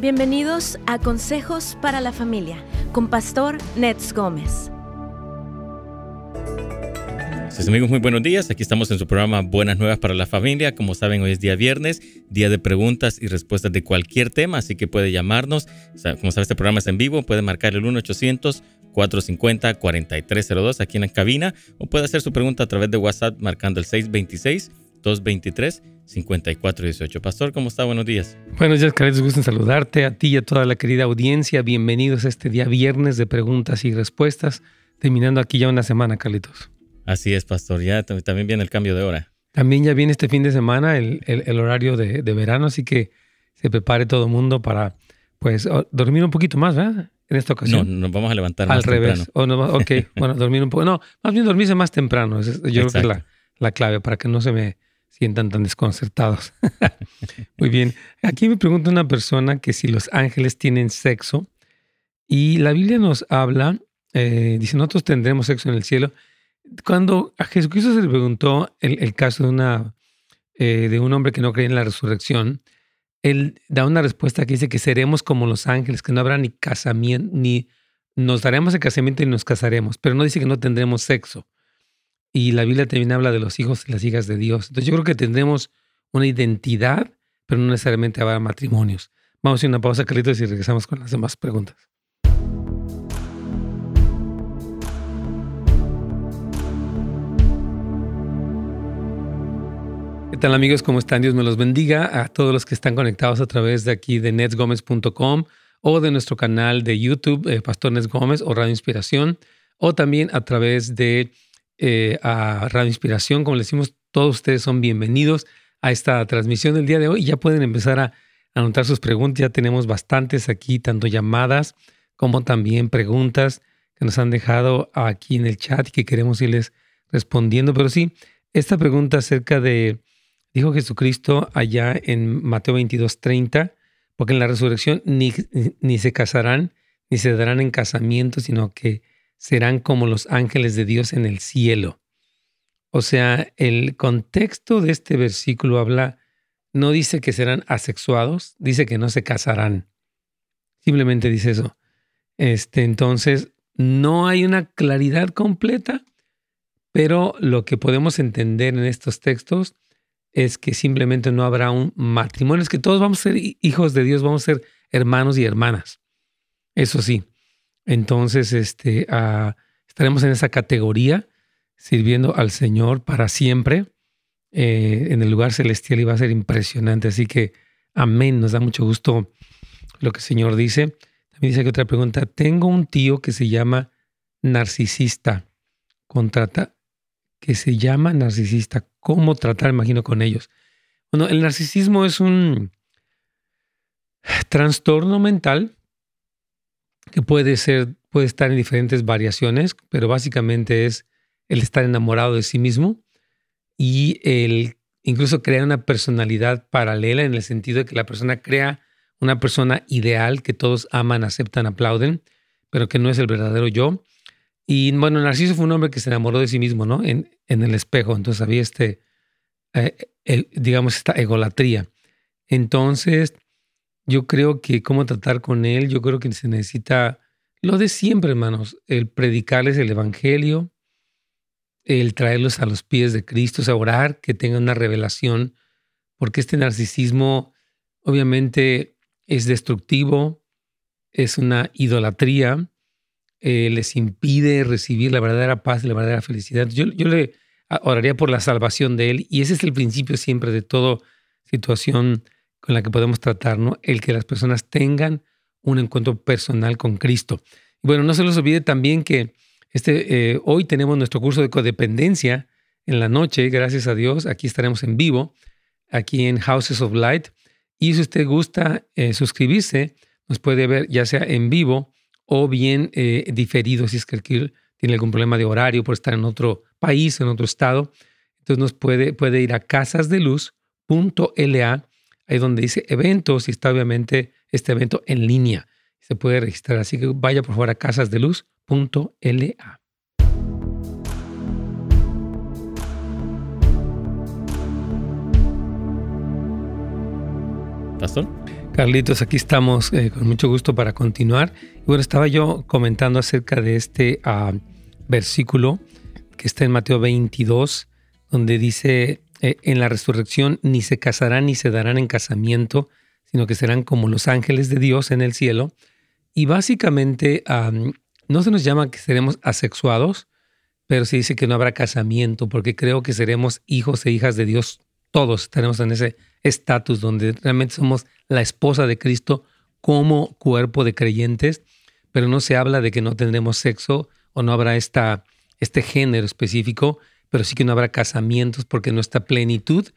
Bienvenidos a Consejos para la Familia con Pastor Nets Gómez. amigos, muy buenos días. Aquí estamos en su programa Buenas Nuevas para la Familia. Como saben, hoy es día viernes, día de preguntas y respuestas de cualquier tema, así que puede llamarnos. Como sabe, este programa es en vivo, puede marcar el 1-800-450-4302 aquí en la cabina o puede hacer su pregunta a través de WhatsApp marcando el 626 223 5418. Pastor, ¿cómo está? Buenos días. Buenos días, Carlitos. Gusto en saludarte a ti y a toda la querida audiencia. Bienvenidos a este día viernes de preguntas y respuestas. Terminando aquí ya una semana, Carlitos. Así es, Pastor. Ya también viene el cambio de hora. También ya viene este fin de semana el, el, horario de, de, verano, así que se prepare todo el mundo para pues dormir un poquito más, ¿verdad? En esta ocasión. No, nos vamos a levantar Al más revés. temprano. O no, ok, bueno, dormir un poco. No, más bien dormirse más temprano. Yo creo que es la, la clave para que no se me sientan tan desconcertados. Muy bien. Aquí me pregunta una persona que si los ángeles tienen sexo y la Biblia nos habla, eh, dice, nosotros tendremos sexo en el cielo. Cuando a Jesucristo se le preguntó el, caso de, una, eh, de un hombre que no cree en la resurrección, él da una respuesta que dice que seremos como los ángeles, que no habrá ni casamiento, ni nos daremos el casamiento y nos casaremos, pero no dice que no tendremos sexo. Y la Biblia también habla de los hijos y las hijas de Dios. Entonces yo creo que tendremos una identidad, pero no necesariamente habrá matrimonios. Vamos a una pausa, Carlitos, y regresamos con las demás preguntas. ¿Qué tal amigos? ¿Cómo están? Dios me los bendiga a todos los que están conectados a través de aquí de netsgomez.com o de nuestro canal de YouTube, eh, Pastor Nets Gómez o Radio Inspiración, o también a través de eh, a Radio Inspiración. Como les decimos, todos ustedes son bienvenidos a esta transmisión del día de hoy. Ya pueden empezar a anotar sus preguntas. Ya tenemos bastantes aquí, tanto llamadas como también preguntas que nos han dejado aquí en el chat y que queremos irles respondiendo. Pero sí, esta pregunta acerca de, dijo Jesucristo allá en Mateo 22, 30, porque en la resurrección ni, ni se casarán, ni se darán en casamiento, sino que serán como los ángeles de Dios en el cielo. O sea, el contexto de este versículo habla, no dice que serán asexuados, dice que no se casarán. Simplemente dice eso. Este, entonces, no hay una claridad completa, pero lo que podemos entender en estos textos es que simplemente no habrá un matrimonio, es que todos vamos a ser hijos de Dios, vamos a ser hermanos y hermanas. Eso sí, entonces, este, ah, estaremos en esa categoría, sirviendo al Señor para siempre eh, en el lugar celestial y va a ser impresionante. Así que, amén, nos da mucho gusto lo que el Señor dice. También dice que otra pregunta, tengo un tío que se llama narcisista, contrata, que se llama narcisista, ¿cómo tratar, imagino, con ellos? Bueno, el narcisismo es un trastorno mental que puede ser, puede estar en diferentes variaciones, pero básicamente es el estar enamorado de sí mismo y el incluso crear una personalidad paralela en el sentido de que la persona crea una persona ideal que todos aman, aceptan, aplauden, pero que no es el verdadero yo. Y bueno, Narciso fue un hombre que se enamoró de sí mismo, ¿no? En, en el espejo. Entonces había este, eh, digamos, esta egolatría. Entonces, yo creo que cómo tratar con él, yo creo que se necesita lo de siempre, hermanos, el predicarles el Evangelio, el traerlos a los pies de Cristo, o orar, que tengan una revelación, porque este narcisismo obviamente es destructivo, es una idolatría, eh, les impide recibir la verdadera paz y la verdadera felicidad. Yo, yo le oraría por la salvación de él y ese es el principio siempre de toda situación con la que podemos tratar, ¿no? El que las personas tengan un encuentro personal con Cristo. bueno, no se les olvide también que este, eh, hoy tenemos nuestro curso de codependencia en la noche, gracias a Dios. Aquí estaremos en vivo, aquí en Houses of Light. Y si usted gusta eh, suscribirse, nos puede ver ya sea en vivo o bien eh, diferido, si es que tiene algún problema de horario por estar en otro país, en otro estado. Entonces nos puede, puede ir a casasdeluz.la ahí donde dice eventos y está obviamente este evento en línea. Se puede registrar, así que vaya por favor a casasdeluz.la. Pastor. Carlitos, aquí estamos eh, con mucho gusto para continuar. bueno, estaba yo comentando acerca de este ah, versículo que está en Mateo 22, donde dice, eh, en la resurrección ni se casarán ni se darán en casamiento, sino que serán como los ángeles de Dios en el cielo. Y básicamente no se nos llama que seremos asexuados, pero se dice que no habrá casamiento, porque creo que seremos hijos e hijas de Dios. Todos estaremos en ese estatus donde realmente somos la esposa de Cristo como cuerpo de creyentes, pero no se habla de que no tendremos sexo o no habrá esta, este género específico, pero sí que no habrá casamientos porque nuestra plenitud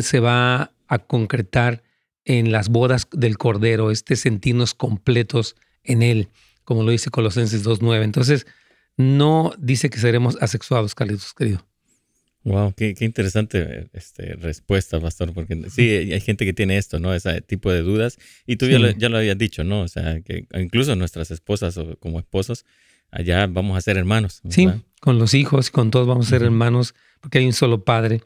se va a concretar en las bodas del Cordero, este sentirnos completos en Él, como lo dice Colosenses 2.9. Entonces, no dice que seremos asexuados, Carlitos, querido. Wow, qué, interesante este, respuesta, pastor, porque sí, hay gente que tiene esto, ¿no? Ese tipo de dudas. Y tú ya, lo, ya, lo, habías dicho, ¿no? O sea, que incluso nuestras esposas o como esposos, allá vamos a ser hermanos. Sí, con los hijos, con todos vamos a ser hermanos, porque hay un solo Padre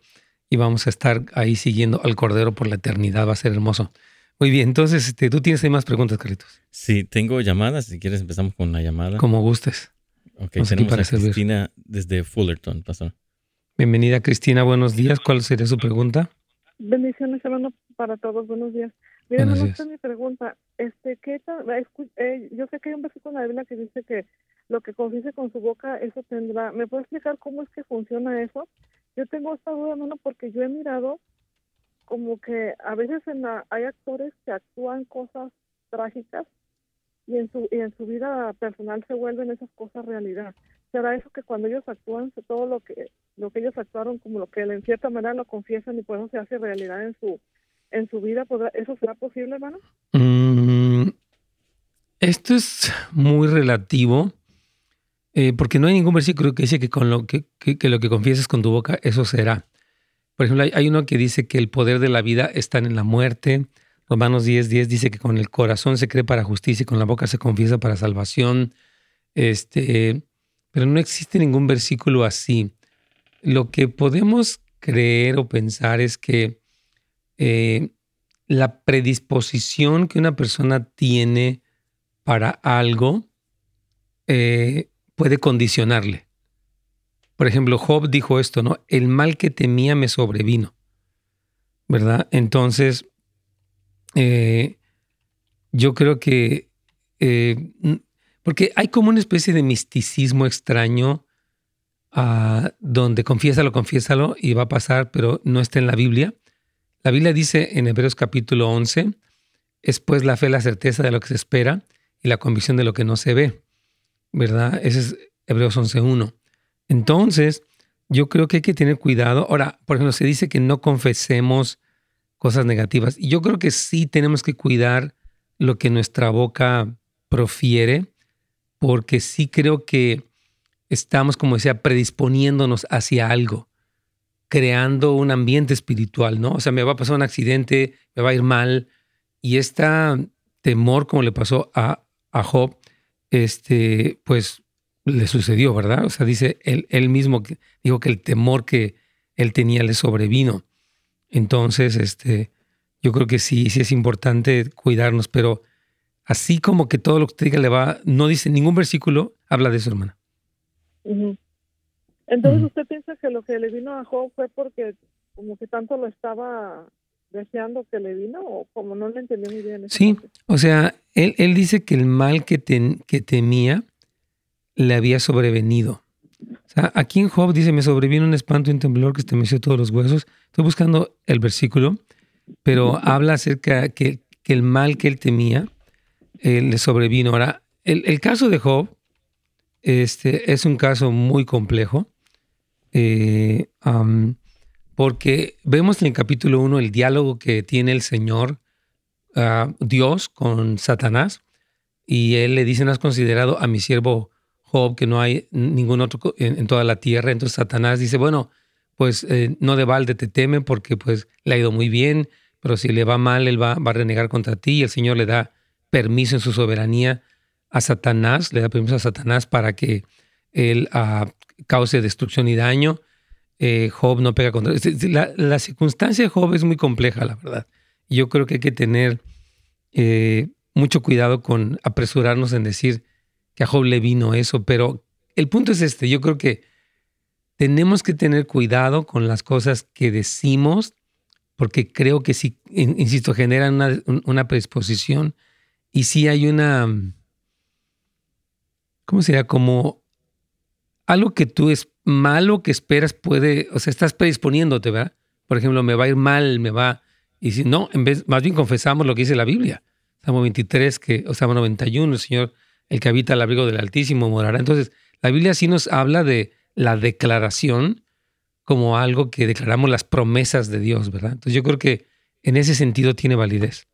y vamos a estar ahí siguiendo al Cordero por la eternidad, va a ser hermoso. Muy bien, entonces este, tú tienes ahí más preguntas, Carlitos. Sí, tengo llamadas, si quieres empezamos con una llamada. Como gustes. Ok, tenemos a Cristina desde Fullerton, pastor. Bienvenida Cristina, buenos días. ¿Cuál sería su pregunta? Bendiciones, hermano, para todos. Buenos días. Miren, no mi pregunta. Este, ¿qué eh, yo sé que hay un versículo en la Biblia que dice que lo que confiese con su boca, eso tendrá. ¿Me puede explicar cómo es que funciona eso? Yo tengo esta duda, hermano, porque yo he mirado como que a veces en la, hay actores que actúan cosas trágicas y en su y en su vida personal se vuelven esas cosas realidad. ¿Será eso que cuando ellos actúan todo lo que lo que ellos actuaron como lo que en cierta manera lo confiesan y por eso se hace realidad en su en su vida? ¿Eso será posible, hermano? Mm, esto es muy relativo. Eh, porque no hay ningún versículo que dice que con lo que, que, lo que confieses con tu boca, eso será. Por ejemplo, hay, uno que dice que el poder de la vida está en la muerte, Romanos 10, 10 dice que con el corazón se cree para justicia y con la boca se confiesa para salvación. Este, pero no existe ningún versículo así. Lo que podemos creer o pensar es que eh, la predisposición que una persona tiene para algo eh, puede condicionarle. Por ejemplo, Job dijo esto, ¿no? El mal que temía me sobrevino, ¿verdad? Entonces, eh, yo creo que, eh, porque hay como una especie de misticismo extraño uh, donde confiésalo, confiésalo y va a pasar, pero no está en la Biblia. La Biblia dice en Hebreos capítulo 11, es pues la fe la certeza de lo que se espera y la convicción de lo que no se ve, ¿verdad? Ese es Hebreos 11.1. Entonces, yo creo que hay que tener cuidado. Ahora, por ejemplo, se dice que no confesemos cosas negativas. Y yo creo que sí tenemos que cuidar lo que nuestra boca profiere, porque sí creo que estamos, como decía, predisponiéndonos hacia algo, creando un ambiente espiritual, ¿no? O sea, me va a pasar un accidente, me va a ir mal, y este temor, como le pasó a, a Job, este, pues le sucedió, ¿verdad? O sea, dice él, él mismo, dijo que el temor que él tenía le sobrevino. Entonces, este, yo creo que sí, sí es importante cuidarnos, pero así como que todo lo que usted diga le va, no dice ningún versículo, habla de eso, hermana. Entonces, ¿usted piensa que lo que le vino a Job fue porque como que tanto lo estaba deseando que le vino o como no le entendí muy bien? Sí, o sea, él, él dice que el mal que, que temía le había sobrevenido aquí en Job dice, me sobrevino un espanto y un temblor que estremeció todos los huesos. Estoy buscando el versículo, pero habla acerca que, que el mal que él temía eh, le sobrevino. Ahora, el, caso de Job este, es un caso muy complejo, eh, porque vemos en el capítulo 1 el diálogo que tiene el Señor, ah, Dios, con Satanás, y él le dice, no has considerado a mi siervo que no hay ningún otro en, toda la tierra. Entonces Satanás dice, bueno, pues eh, no de balde te teme porque pues le ha ido muy bien, pero si le va mal, él va, a renegar contra ti y el Señor le da permiso en su soberanía a Satanás, le da permiso a Satanás para que él uh, cause destrucción y daño. Eh, Job no pega contra... La, la circunstancia de Job es muy compleja, la verdad. Yo creo que hay que tener eh, mucho cuidado con apresurarnos en decir que a Job le vino eso, pero el punto es este, yo creo que tenemos que tener cuidado con las cosas que decimos, porque creo que sí, insisto, generan una, una predisposición y sí hay una, ¿cómo sería? Como algo que tú es malo que esperas puede, o sea, estás predisponiéndote, ¿verdad? Por ejemplo, me va a ir mal, me va... Y si no, en vez, más bien confesamos lo que dice la Biblia. Salmo 23, que, o Salmo 91, el Señor, el que habita al abrigo del Altísimo, morará. Entonces, la Biblia sí nos habla de la declaración como algo que declaramos las promesas de Dios, ¿verdad? Entonces, yo creo que en ese sentido tiene validez.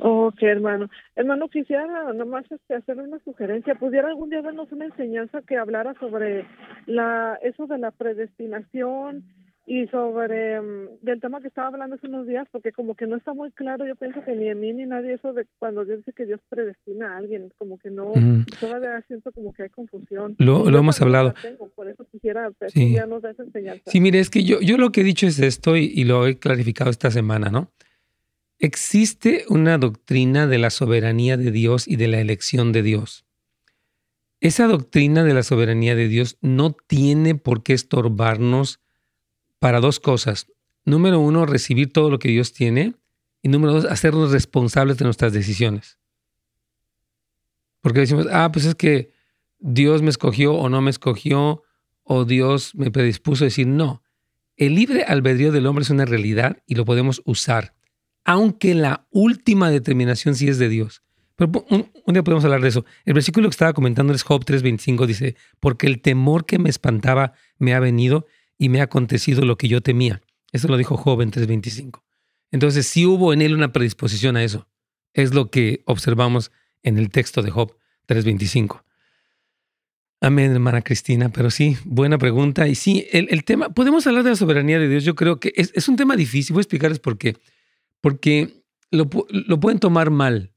Ok, hermano. Hermano, quisiera nomás este, hacerle una sugerencia. ¿Pudiera algún día darnos una enseñanza que hablara sobre la eso de la predestinación y sobre um, del tema que estaba hablando hace unos días? Porque como que no está muy claro, yo pienso que ni en mí ni nadie eso de cuando Dios dice que Dios predestina a alguien, como que no, todavía siento como que hay confusión. Lo, lo hemos hablado. por eso quisiera sí. ya nos da esa enseñanza. Sí, mire, es que yo, yo lo que he dicho es esto y lo he clarificado esta semana, ¿no? Existe una doctrina de la soberanía de Dios y de la elección de Dios. Esa doctrina de la soberanía de Dios no tiene por qué estorbarnos para dos cosas. Número uno, recibir todo lo que Dios tiene. Y número dos, hacernos responsables de nuestras decisiones. Porque decimos, ah, pues es que Dios me escogió o no me escogió, o Dios me predispuso a decir no. El libre albedrío del hombre es una realidad y lo podemos usar aunque la última determinación sí es de Dios. Pero un, día podemos hablar de eso. El versículo que estaba comentando es Job 3:25, dice, porque el temor que me espantaba me ha venido y me ha acontecido lo que yo temía. Eso lo dijo Job en 3:25. Entonces sí hubo en él una predisposición a eso. Es lo que observamos en el texto de Job 3:25. Amén, hermana Cristina. Pero sí, buena pregunta. Y sí, el, tema, podemos hablar de la soberanía de Dios. Yo creo que es, es un tema difícil. Voy a explicarles por qué porque lo, pueden tomar mal.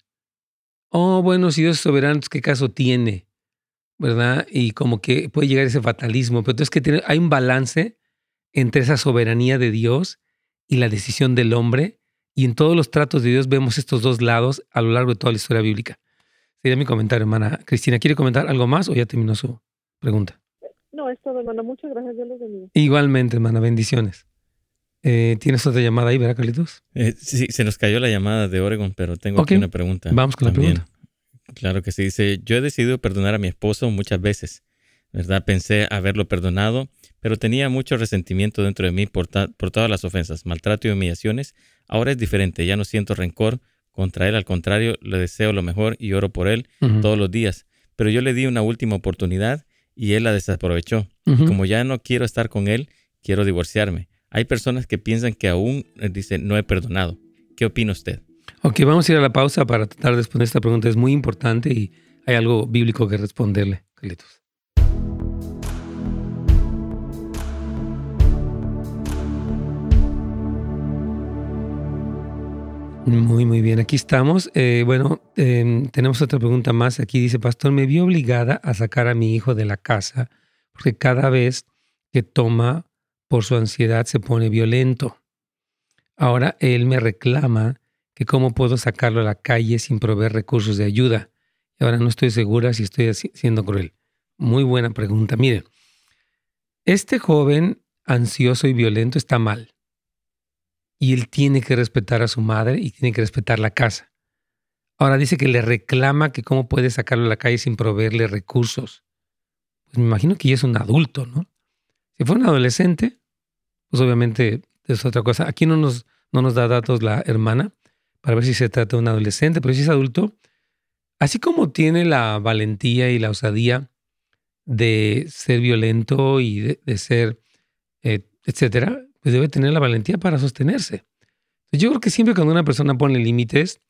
Oh, bueno, si Dios es soberano, ¿qué caso tiene? ¿Verdad? Y como que puede llegar ese fatalismo. Pero entonces que tiene, hay un balance entre esa soberanía de Dios y la decisión del hombre. Y en todos los tratos de Dios vemos estos dos lados a lo largo de toda la historia bíblica. Sería mi comentario, hermana. Cristina, ¿quiere comentar algo más o ya terminó su pregunta? No, es todo, hermana. Muchas gracias. Dios los bendiga. Igualmente, hermana. Bendiciones. Eh, ¿Tienes otra llamada ahí, verdad, Carlitos? Eh, sí, se nos cayó la llamada de Oregon, pero tengo aquí una pregunta. Vamos con la pregunta. Claro que sí. Dice, yo he decidido perdonar a mi esposo muchas veces, ¿verdad? Pensé haberlo perdonado, pero tenía mucho resentimiento dentro de mí por, por todas las ofensas, maltrato y humillaciones. Ahora es diferente, ya no siento rencor contra él, al contrario, le deseo lo mejor y oro por él todos los días. Pero yo le di una última oportunidad y él la desaprovechó. Como ya no quiero estar con él, quiero divorciarme. Hay personas que piensan que aún, eh, dice, no he perdonado. ¿Qué opina usted? Ok, vamos a ir a la pausa para tratar de responder esta pregunta. Es muy importante y hay algo bíblico que responderle, Carlitos. Muy, muy bien. Aquí estamos. Eh, bueno, em, tenemos otra pregunta más. Aquí dice, Pastor, me vi obligada a sacar a mi hijo de la casa porque cada vez que toma por su ansiedad se pone violento. Ahora él me reclama que cómo puedo sacarlo a la calle sin proveer recursos de ayuda. Y ahora no estoy segura si estoy siendo cruel. Muy buena pregunta. Mire, este joven ansioso y violento está mal. Y él tiene que respetar a su madre y tiene que respetar la casa. Ahora dice que le reclama que cómo puede sacarlo a la calle sin proveerle recursos. Pues me imagino que ya es un adulto, ¿no? Si fue un adolescente, pues obviamente es otra cosa. Aquí no nos, no nos da datos la hermana para ver si se trata de un adolescente, pero si es adulto, así como tiene la valentía y la osadía de ser violento y de, ser, eh, etcétera, pues debe tener la valentía para sostenerse. Yo creo que siempre cuando una persona pone límites,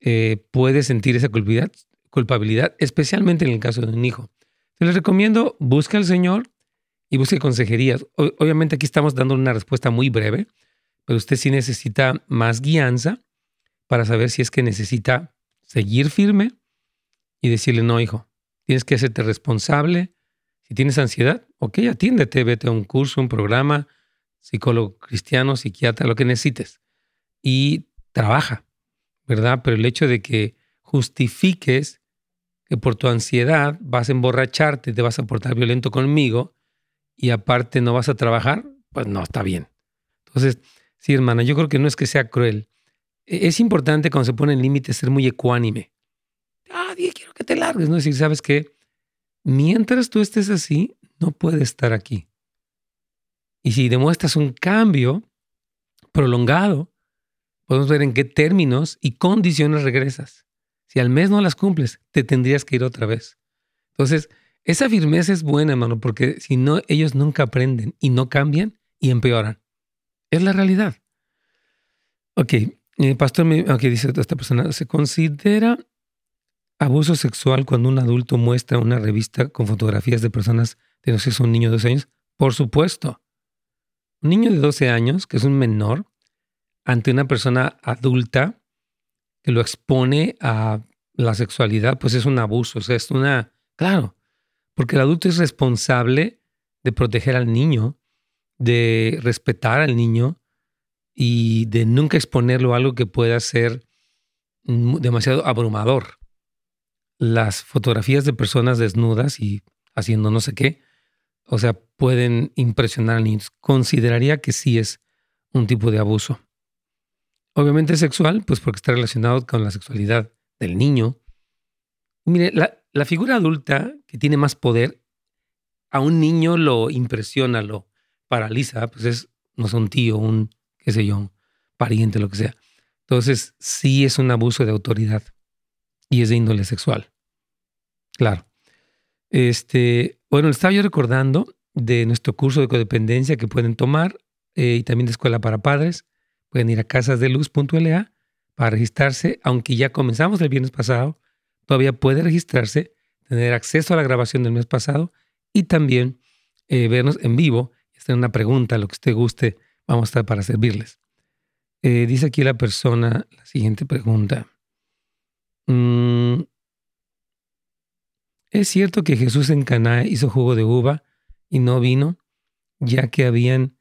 eh, puede sentir esa culpabilidad, especialmente en el caso de un hijo. les recomiendo, busca al Señor, y busque consejerías. obviamente aquí estamos dando una respuesta muy breve, pero usted sí necesita más guianza para saber si es que necesita seguir firme y decirle, no, hijo, tienes que hacerte responsable. Si tienes ansiedad, ok, atiéndete, vete a un curso, un programa, psicólogo cristiano, psiquiatra, lo que necesites. Y trabaja, ¿verdad? Pero el hecho de que justifiques que por tu ansiedad vas a emborracharte, te vas a portar violento conmigo y aparte no vas a trabajar, pues no está bien. Entonces, sí, hermana, yo creo que no es que sea cruel. E, es importante cuando se ponen límites ser muy ecuánime. Ah, quiero que te largues, ¿no? decir, ¿sabes qué? Mientras tú estés así, no puedes estar aquí. Y si demuestras un cambio prolongado, podemos ver en qué términos y condiciones regresas. Si al mes no las cumples, te tendrías que ir otra vez. Entonces, esa firmeza es buena, hermano, porque si no, ellos nunca aprenden y no cambian y empeoran. Es la realidad. Ok, pastor, ok, dice esta persona, ¿se considera abuso sexual cuando un adulto muestra una revista con fotografías de personas de no sé si un niño de 12 años? Por supuesto. Un niño de 12 años, que es un menor, ante una persona adulta que lo expone a la sexualidad, pues es un abuso, o sea, es una, claro, porque el adulto es responsable de proteger al niño, de respetar al niño y de nunca exponerlo a algo que pueda ser demasiado abrumador. Las fotografías de personas desnudas y haciendo no sé qué, o sea, pueden impresionar a niños. Consideraría que sí es un tipo de abuso. Obviamente sexual, pues porque está relacionado con la sexualidad del niño. Mire, la, figura adulta que tiene más poder, a un niño lo impresiona, lo paraliza, pues es, no un tío, un, qué sé yo, pariente, lo que sea. Entonces, sí es un abuso de autoridad y es de índole sexual. Claro. Este, bueno, estaba yo recordando de nuestro curso de codependencia que pueden tomar eh, y también de escuela para padres. Pueden ir a casasdeluz.la para registrarse, aunque ya comenzamos el viernes pasado, todavía puede registrarse, tener acceso a la grabación del mes pasado y también eh, vernos en vivo. Es una pregunta, lo que usted guste, vamos a estar para servirles. Eh, dice aquí la persona, la siguiente pregunta. Mm, ¿Es cierto que Jesús en Caná hizo jugo de uva y no vino, ya que habían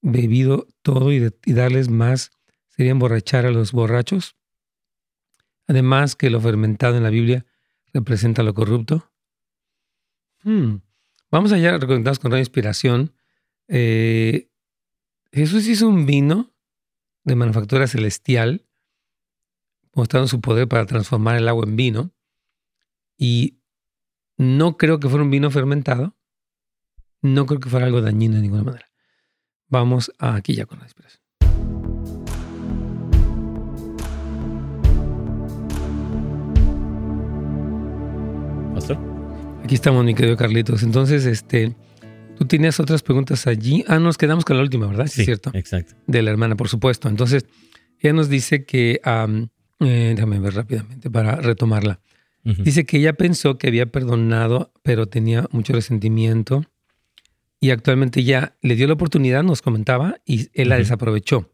bebido todo y, darles más sería emborrachar a los borrachos? Además que lo fermentado en la Biblia representa lo corrupto. Hmm. Vamos allá reconectados con la inspiración. Eh, Jesús hizo un vino de manufactura celestial, mostrando su poder para transformar el agua en vino. Y no creo que fuera un vino fermentado. No creo que fuera algo dañino de ninguna manera. Vamos aquí ya con la inspiración. ¿Pastor? Aquí estamos, mi querido Carlitos. Entonces, este, tú tienes otras preguntas allí. Ah, nos quedamos con la última, ¿verdad? Sí, es cierto. Exacto. De la hermana, por supuesto. Entonces, ella nos dice que, eh, déjame ver rápidamente para retomarla. Dice que ella pensó que había perdonado, pero tenía mucho resentimiento y actualmente ya le dio la oportunidad, nos comentaba, y él la desaprovechó.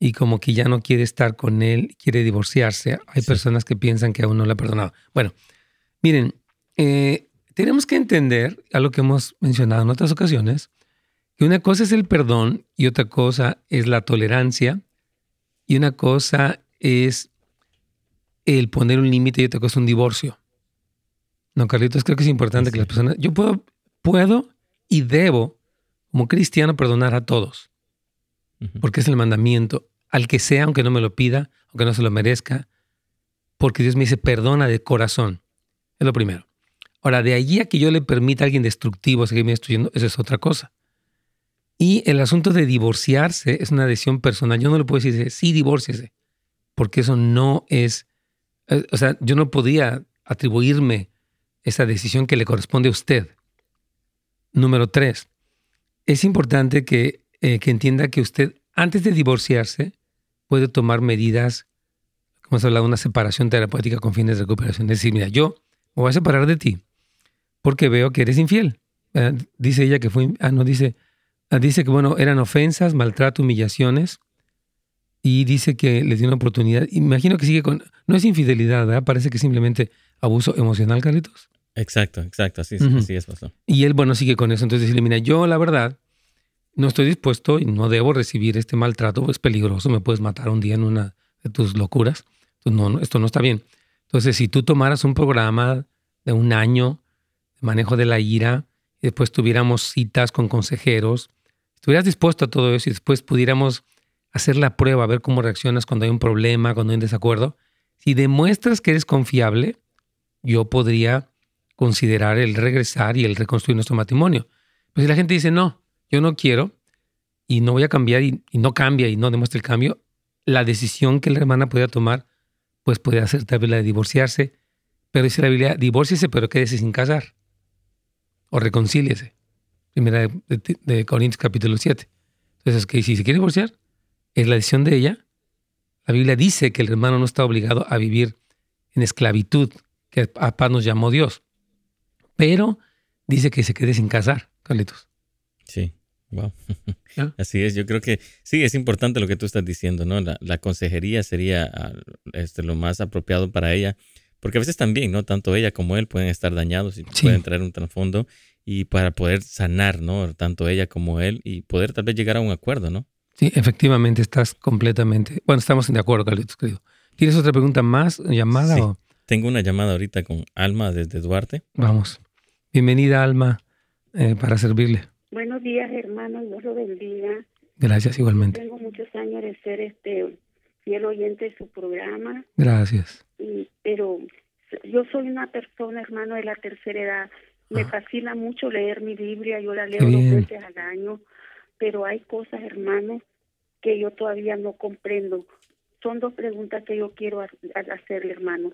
Y como que ya no quiere estar con él, quiere divorciarse. Hay personas que piensan que aún no le ha perdonado. Bueno, miren, eh, tenemos que entender, a lo que hemos mencionado en otras ocasiones, que una cosa es el perdón y otra cosa es la tolerancia y una cosa es el poner un límite y otra cosa es un divorcio. No, Carlitos, creo que es importante que las personas... Yo puedo, puedo y debo, como cristiano, perdonar a todos, porque es el mandamiento, al que sea, aunque no me lo pida, aunque no se lo merezca, porque Dios me dice, perdona de corazón. Es lo primero. Ahora, de allí a que yo le permita a alguien destructivo seguirme destruyendo, eso es otra cosa. Y el asunto de divorciarse es una decisión personal. Yo no le puedo decir, sí, divórciese, porque eso no es eh, o sea, yo no podía atribuirme esa decisión que le corresponde a usted. Número tres, es importante que, eh, que entienda que usted, antes de divorciarse, puede tomar medidas, como hemos hablado, una separación terapéutica con fines de recuperación. Es decir, mira, yo me voy a separar de ti porque veo que eres infiel. Dice ella que fue, ah, no, dice, ah, dice que, bueno, eran ofensas, maltrato, humillaciones, y dice que le dio una oportunidad. Imagino que sigue con... No es infidelidad, ¿verdad? Parece que simplemente abuso emocional, Carlitos. Exacto, exacto, así, así es. Pastor. Y él, bueno, sigue con eso. Entonces decirle, mira, yo la verdad no estoy dispuesto y no debo recibir este maltrato, es peligroso, me puedes matar un día en una de tus locuras. Entonces, no, esto no está bien. Entonces, si tú tomaras un programa de un año manejo de la ira y después tuviéramos citas con consejeros, estuvieras dispuesto a todo eso y después pudiéramos hacer la prueba, ver cómo reaccionas cuando hay un problema, cuando hay un desacuerdo, si demuestras que eres confiable, yo podría considerar el regresar y el reconstruir nuestro matrimonio. Pero si la gente dice, no, yo no quiero y no voy a cambiar y, no cambia y no demuestra el cambio, la decisión que la hermana podría tomar, pues puede hacer tal vez la de divorciarse, pero dice la Biblia, divórciese pero quédese sin casar o reconcíliese. Primera de, Corintios capítulo 7. Entonces, que si se quiere divorciar, es la decisión de ella. La Biblia dice que el hermano no está obligado a vivir en esclavitud, que a paz nos llamó Dios. Pero dice que se quede sin casar, Carlitos. Sí, wow. Así es, yo creo que sí, es importante lo que tú estás diciendo, ¿no? La, consejería sería ah, este, lo más apropiado para ella, porque a veces también, ¿no? Tanto ella como él pueden estar dañados y pueden traer un trasfondo y para poder sanar, ¿no? Tanto ella como él y poder tal vez llegar a un acuerdo, ¿no? Sí, efectivamente, estás completamente. Bueno, estamos de acuerdo, Carlitos, querido. ¿Tienes otra pregunta más, llamada? O? Tengo una llamada ahorita con Alma desde Duarte. Vamos. Bienvenida, Alma, eh, para servirle. Buenos días, hermano. Dios lo bendiga. Gracias, igualmente. Tengo muchos años de ser este fiel oyente de su programa. Gracias. pero yo soy una persona, hermano, de la tercera edad. Me ah. fascina mucho leer mi Biblia. Yo la leo dos veces al año pero hay cosas, hermano, que yo todavía no comprendo. Son dos preguntas que yo quiero hacerle, hermano.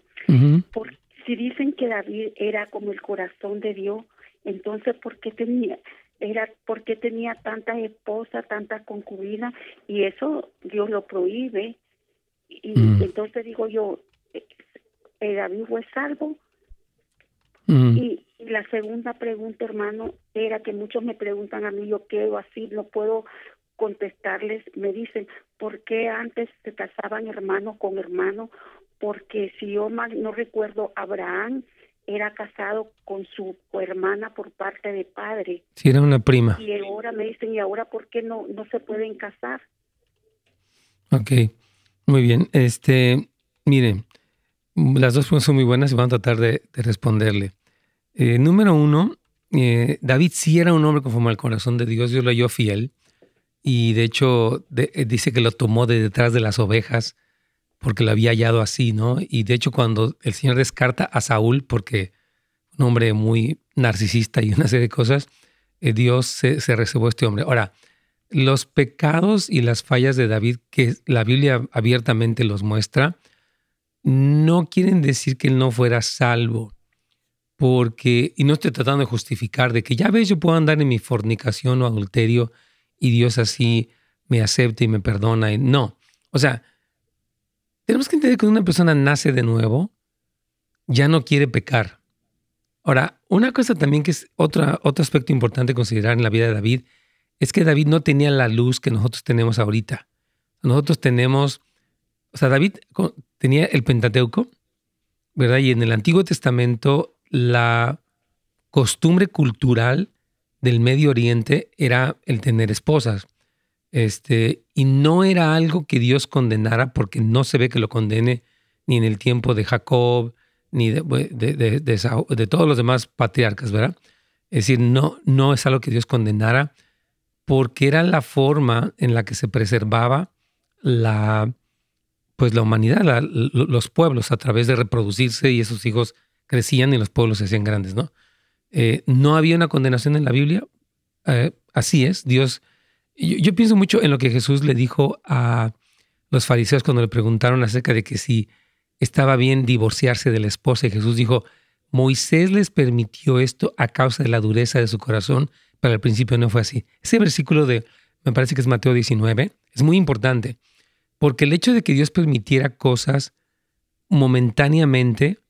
si dicen que David era como el corazón de Dios, entonces ¿por qué tenía era por qué tenía tantas esposas, tantas concubinas y eso Dios lo prohíbe? Y entonces digo yo, eh, eh, David fue salvo. Y y la segunda pregunta, hermano, era que muchos me preguntan a mí, yo quedo así, no puedo contestarles, me dicen, ¿por qué antes se casaban hermano con hermano? Porque si yo mal no recuerdo, Abraham era casado con su hermana por parte de padre. Sí, era una prima. Y ahora me dicen, ¿y ahora por qué no, no se pueden casar? Ok, muy bien. Este, miren, las dos son muy buenas y van a tratar de responderle. Eh, número uno, eh, David sí era un hombre conforme al corazón de Dios, Dios lo halló fiel. Y de hecho eh, dice que lo tomó de detrás de las ovejas porque lo había hallado así, ¿no? Y de hecho cuando el Señor descarta a Saúl, porque un hombre muy narcisista y una serie de cosas, Dios se, se reservó a este hombre. Ahora, los pecados y las fallas de David, que la Biblia abiertamente los muestra, no quieren decir que él no fuera salvo porque, y no estoy tratando de justificar, de que ya ves, yo puedo andar en mi fornicación o adulterio y Dios así me acepta y me perdona. Y no, o sea, tenemos que entender que cuando una persona nace de nuevo, ya no quiere pecar. Ahora, una cosa también que es otra, otro aspecto importante considerar en la vida de David, es que David no tenía la luz que nosotros tenemos ahorita. Nosotros tenemos, o sea, David tenía el Pentateuco, ¿verdad? Y en el Antiguo Testamento la costumbre cultural del Medio Oriente era el tener esposas. Este, y no era algo que Dios condenara porque no se ve que lo condene ni en el tiempo de Jacob, ni de, de, todos los demás patriarcas, ¿verdad? Es decir, no, no es algo que Dios condenara porque era la forma en la que se preservaba la, pues la humanidad, los pueblos a través de reproducirse y esos hijos crecían y los pueblos se hacían grandes, ¿no? Eh, no había una condenación en la Biblia, eh, así es, Dios... Yo, pienso mucho en lo que Jesús le dijo a los fariseos cuando le preguntaron acerca de que si estaba bien divorciarse de la esposa y Jesús dijo, Moisés les permitió esto a causa de la dureza de su corazón, pero al principio no fue así. Ese versículo de, me parece que es Mateo 19, es muy importante, porque el hecho de que Dios permitiera cosas momentáneamente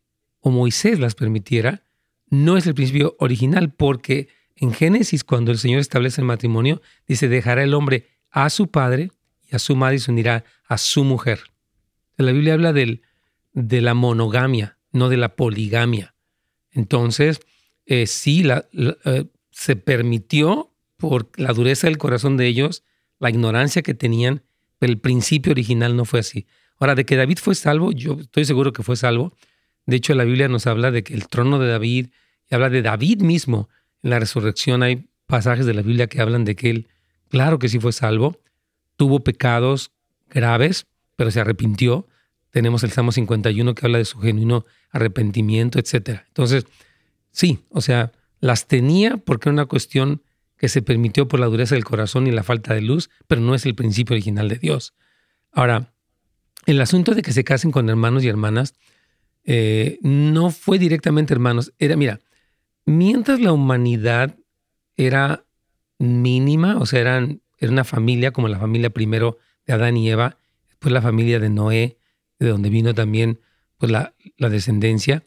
o Moisés las permitiera, no es el principio original, porque en Génesis, cuando el Señor establece el matrimonio, dice, dejará el hombre a su padre y a su madre y se unirá a su mujer. La Biblia habla del, de la monogamia, no de la poligamia. Entonces, eh, sí, la, eh, se permitió por la dureza del corazón de ellos, la ignorancia que tenían, pero el principio original no fue así. Ahora, de que David fue salvo, yo estoy seguro que fue salvo. De hecho, la Biblia nos habla de que el trono de David, y habla de David mismo. En la resurrección hay pasajes de la Biblia que hablan de que él, claro que sí fue salvo, tuvo pecados graves, pero se arrepintió. Tenemos el Salmo 51 que habla de su genuino arrepentimiento, etc. Entonces, sí, o sea, las tenía porque era una cuestión que se permitió por la dureza del corazón y la falta de luz, pero no es el principio original de Dios. Ahora, el asunto de que se casen con hermanos y hermanas eh, no fue directamente hermanos. Era, mira, mientras la humanidad era mínima, o sea, eran, era una familia como la familia primero de Adán y Eva, después la familia de Noé, de donde vino también pues, la, la descendencia.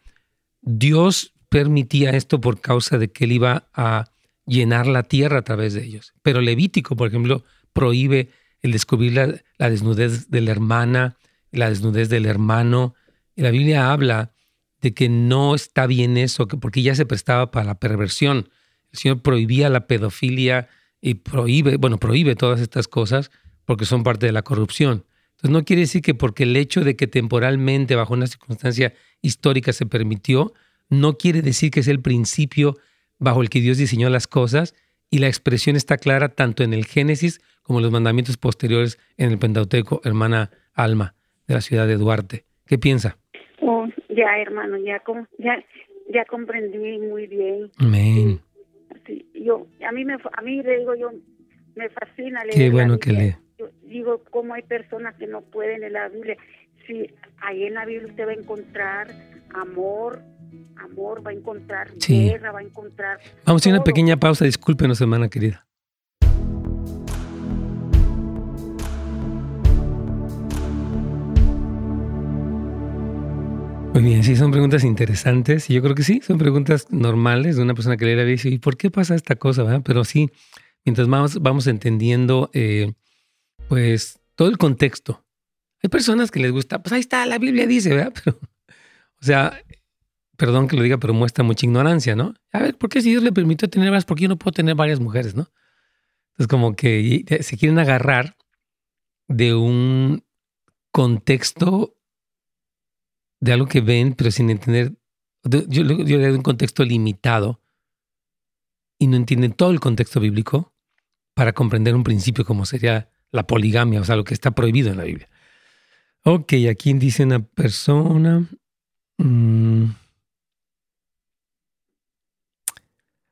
Dios permitía esto por causa de que él iba a llenar la tierra a través de ellos. Pero Levítico, por ejemplo, prohíbe el descubrir la, desnudez de la hermana, la desnudez del hermano. Y la Biblia habla de que no está bien eso, porque ya se prestaba para la perversión. El Señor prohibía la pedofilia y prohíbe, bueno, prohíbe todas estas cosas porque son parte de la corrupción. Entonces no quiere decir que porque el hecho de que temporalmente, bajo una circunstancia histórica se permitió, no quiere decir que es el principio bajo el que Dios diseñó las cosas y la expresión está clara tanto en el Génesis como en los mandamientos posteriores en el Pentateuco, hermana Alma, de la ciudad de Duarte. ¿Qué piensa? Oh, ya, hermano, ya, ya, ya comprendí muy bien. Amén. yo, a mí, me, a mí le digo yo, me fascina leer Qué bueno que lee. Yo digo, cómo hay personas que no pueden leer la Biblia. Sí, ahí en la Biblia usted va a encontrar amor, amor, va a encontrar guerra, va a encontrar. Vamos a una pequeña pausa, discúlpenos, hermana querida. Muy bien, sí, son preguntas interesantes. Y yo creo que sí, son preguntas normales de una persona que le la dice, ¿y por qué pasa esta cosa? Pero sí, mientras más vamos entendiendo, eh, pues, todo el contexto. Hay personas que les gusta, pues ahí está, la Biblia dice, ¿verdad? Pero, o sea, perdón que lo diga, pero muestra mucha ignorancia, ¿no? A ver, ¿por qué si Dios le permitió tener varias, por qué yo no puedo tener varias mujeres, no? Entonces, como que se quieren agarrar de un contexto de algo que ven, pero sin entender. Yo, yo le doy un contexto limitado y no entienden todo el contexto bíblico para comprender un principio como sería la poligamia, o sea, lo que está prohibido en la Biblia. Ok, aquí dice una persona. Mmm,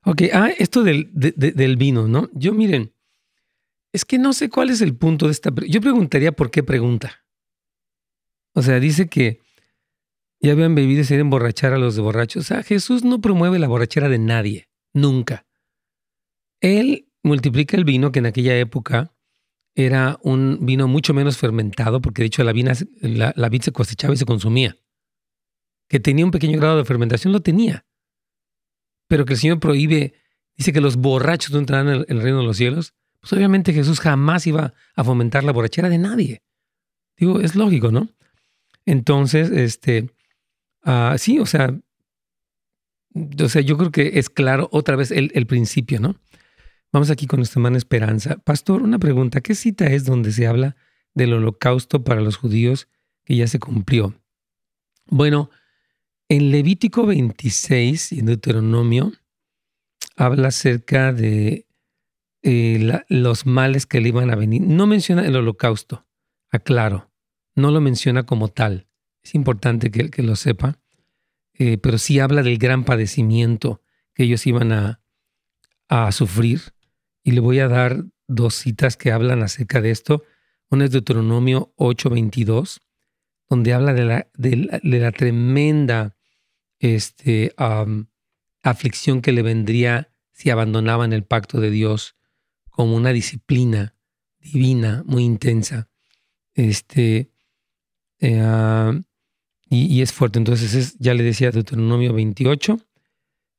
Ok, ah, esto del, del vino, ¿no? Yo miren, es que no sé cuál es el punto de esta. Yo preguntaría por qué pregunta. O sea, dice que ya habían bebido y se iban emborrachar a los borrachos. O sea, Jesús no promueve la borrachera de nadie, nunca. Él multiplica el vino que en aquella época era un vino mucho menos fermentado, porque de hecho la, vina, la, la vid se cosechaba y se consumía. Que tenía un pequeño grado de fermentación, lo tenía pero que el Señor prohíbe, dice que los borrachos no entrarán en el, reino de los cielos, pues obviamente Jesús jamás iba a fomentar la borrachera de nadie. Digo, es lógico, ¿no? Entonces, este, uh, sí, o sea, o sea, yo creo que es claro otra vez el, el principio, ¿no? Vamos aquí con nuestra hermana Esperanza. Pastor, una pregunta. ¿Qué cita es donde se habla del holocausto para los judíos que ya se cumplió? Bueno, en Levítico 26 y en Deuteronomio habla acerca de eh, los males que le iban a venir. No menciona el holocausto, aclaro, no lo menciona como tal. Es importante que, que lo sepa, eh, pero sí habla del gran padecimiento que ellos iban a, sufrir. Y le voy a dar dos citas que hablan acerca de esto. Una es Deuteronomio 8:22, donde habla de la, de la tremenda este, aflicción que le vendría si abandonaban el pacto de Dios como una disciplina divina muy intensa. Este, eh, y, es fuerte. Entonces, ya le decía Deuteronomio 28.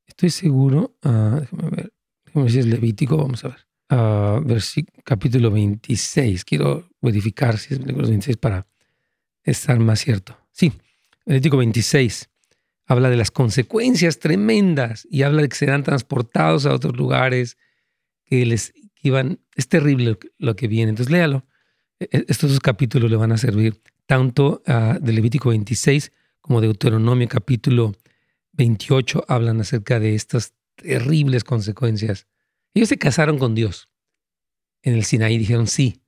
Estoy seguro, uh, déjame ver, déjame ver si es Levítico, vamos a ver. Uh, capítulo 26. Quiero verificar si es Levítico 26 para estar más cierto. Sí, Levítico 26 habla de las consecuencias tremendas y habla de que serán transportados a otros lugares, que les iban, es terrible lo que viene. Entonces léalo. E, e, estos dos capítulos le van a servir tanto uh, de Levítico 26 como de Deuteronomio capítulo 28 hablan acerca de estas terribles consecuencias. Ellos se casaron con Dios en el Sinaí, dijeron sí,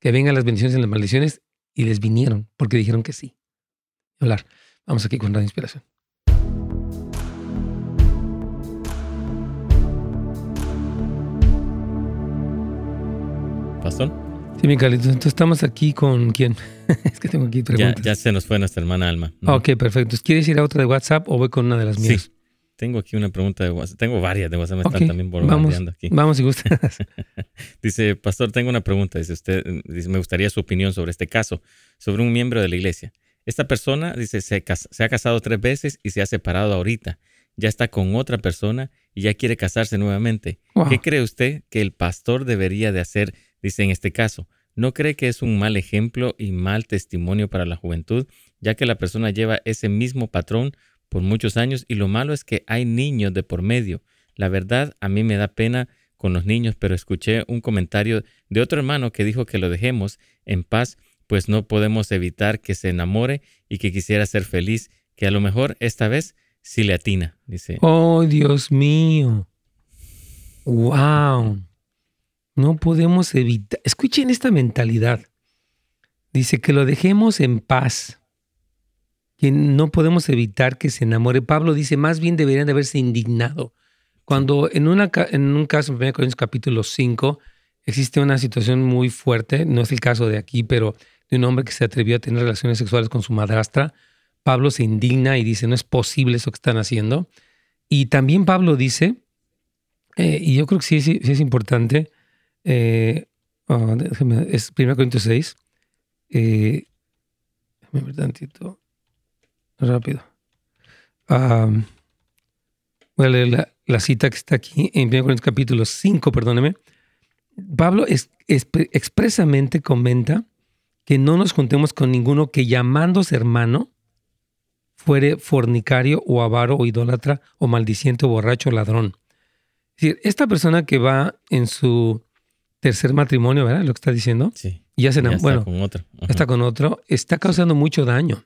que vengan las bendiciones y las maldiciones, y les vinieron porque dijeron que sí. Hablar. Vamos aquí con la inspiración. Pastor. Sí, mi Entonces estamos aquí con quién? es que tengo aquí preguntas. Ya, se nos fue nuestra hermana Alma. Ok, perfecto. ¿Quieres ir a otra de WhatsApp o voy con una de las mías? Sí. Tengo aquí una pregunta de WhatsApp. Tengo varias de WhatsApp. Me están también bombardeando aquí. Vamos, si gustas. dice, Pastor, tengo una pregunta. Dice usted, dice, me gustaría su opinión sobre este caso, sobre un miembro de la iglesia. Esta persona, dice, se, se ha casado tres veces y se ha separado ahorita. Ya está con otra persona y ya quiere casarse nuevamente. ¿Qué cree usted que el pastor debería de hacer Dice en este caso, ¿no cree que es un mal ejemplo y mal testimonio para la juventud, ya que la persona lleva ese mismo patrón por muchos años y lo malo es que hay niños de por medio? La verdad, a mí me da pena con los niños, pero escuché un comentario de otro hermano que dijo que lo dejemos en paz, pues no podemos evitar que se enamore y que quisiera ser feliz, que a lo mejor esta vez sí le atina, dice. Oh, Dios mío. Wow. No podemos evitar. Escuchen esta mentalidad. Dice que lo dejemos en paz. Que no podemos evitar que se enamore. Pablo dice, más bien deberían de haberse indignado. Cuando en, una, en un caso, en 1 Corintios capítulo 5, existe una situación muy fuerte, no es el caso de aquí, pero de un hombre que se atrevió a tener relaciones sexuales con su madrastra, Pablo se indigna y dice, no es posible eso que están haciendo. Y también Pablo dice, eh, y yo creo que sí, sí es importante, eh, oh, es 1 Corintios 6. Eh, déjame ver tantito. Rápido. Voy a leer la, cita que está aquí en 1 Corintios capítulo 5, perdóneme. Pablo es, expresamente comenta que no nos juntemos con ninguno que llamándose hermano fuere fornicario o avaro o idólatra o maldiciente o borracho o ladrón. Es decir, esta persona que va en su tercer matrimonio, ¿verdad? Lo que está diciendo. Sí. Y ya se está bueno, con otro. Está con otro. Está causando mucho daño.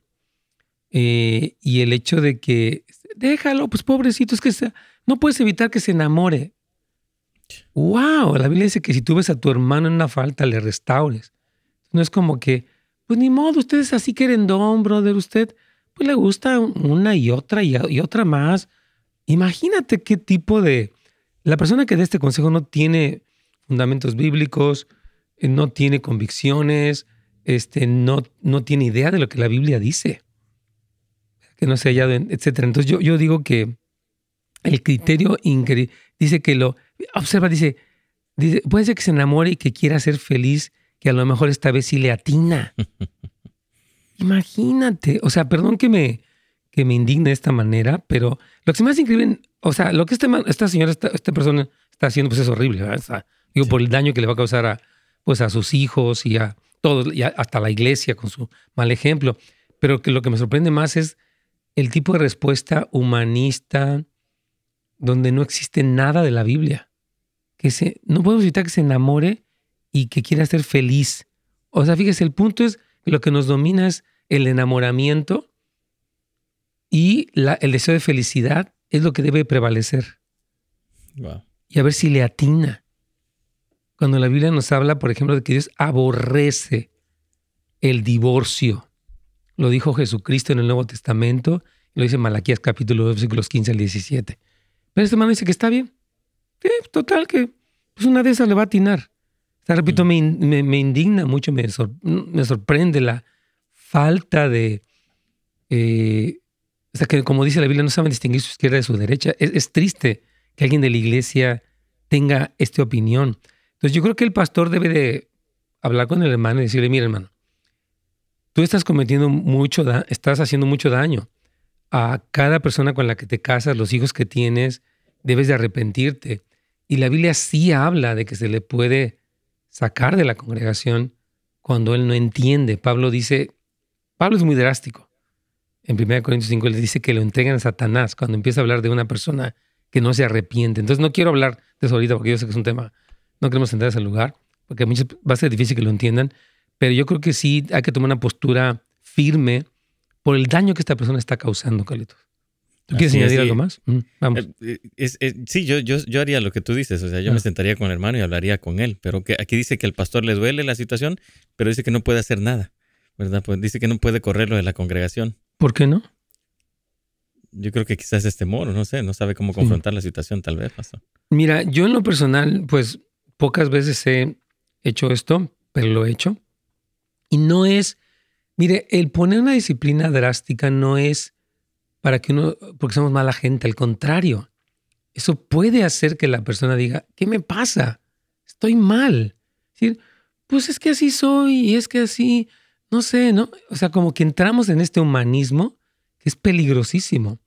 Eh, y el hecho de que, déjalo, pues pobrecito, es que no puedes evitar que se enamore. ¡Wow! La Biblia dice que si tú ves a tu hermano en una falta, le restaures. No es como que, pues ni modo, ustedes así querendón, brother, usted, pues le gusta una y otra y, y otra más. Imagínate qué tipo de... La persona que da este consejo no tiene fundamentos bíblicos, eh, no tiene convicciones, este, no, no tiene idea de lo que la Biblia dice, que no se ha hallado, etc. Entonces yo, yo digo que el criterio dice que lo, observa, dice, dice, puede ser que se enamore y que quiera ser feliz, que a lo mejor esta vez sí le atina. Imagínate, o sea, perdón que me, que me indigne de esta manera, pero lo que se me hace increíble, o sea, lo que este, esta señora, esta, esta persona está haciendo, pues es horrible. Digo, por el daño que le va a causar a, pues a sus hijos y a todos, y hasta la iglesia con su mal ejemplo. Pero que lo que me sorprende más es el tipo de respuesta humanista donde no existe nada de la Biblia. Que se, no podemos evitar que se enamore y que quiera ser feliz. O sea, fíjese, el punto es que lo que nos domina es el enamoramiento y la, el deseo de felicidad es lo que debe prevalecer. Y a ver si le atina. Cuando la Biblia nos habla, por ejemplo, de que Dios aborrece el divorcio. Lo dijo Jesucristo en el Nuevo Testamento, lo dice Malaquías capítulo 2, versículos 15 al 17. Pero este hermano dice que está bien. Sí, total, que pues una de esas le va a atinar. Repito, me, indigna mucho, me, me, sorprende la falta de... Eh, o sea, que como dice la Biblia, no saben distinguir su izquierda de su derecha. Es triste que alguien de la iglesia tenga esta opinión. Entonces yo creo que el pastor debe de hablar con el hermano y decirle, mira hermano, tú estás cometiendo mucho, estás haciendo mucho daño a cada persona con la que te casas, los hijos que tienes, debes de arrepentirte. Y la Biblia sí habla de que se le puede sacar de la congregación cuando él no entiende. Pablo dice, Pablo es muy drástico. En 1 Corintios 5 le dice que lo entregan a Satanás cuando empieza a hablar de una persona que no se arrepiente. Entonces no quiero hablar de eso ahorita porque yo sé que es un tema no queremos entrar a ese lugar, porque a muchos va a ser difícil que lo entiendan, pero yo creo que sí hay que tomar una postura firme por el daño que esta persona está causando, Carlitos. ¿Tú quieres añadir algo más? Mm, vamos. Eh, eh, sí, yo, yo, yo haría lo que tú dices. O sea, yo me ah. sentaría con el hermano y hablaría con él. Pero que aquí dice que al pastor le duele la situación, pero dice que no puede hacer nada. ¿Verdad? Pues dice que no puede correrlo de la congregación. ¿Por qué no? Yo creo que quizás es temor, no sé, no sabe cómo confrontar la situación, tal vez, pastor. Mira, yo en lo personal, pues pocas veces he hecho esto, pero lo he hecho. Y no es, mire, el poner una disciplina drástica no es para que uno, porque somos mala gente, al contrario, eso puede hacer que la persona diga, ¿qué me pasa? Estoy mal. decir, pues es que así soy y es que así, no sé, ¿no? O sea, como que entramos en este humanismo que es peligrosísimo.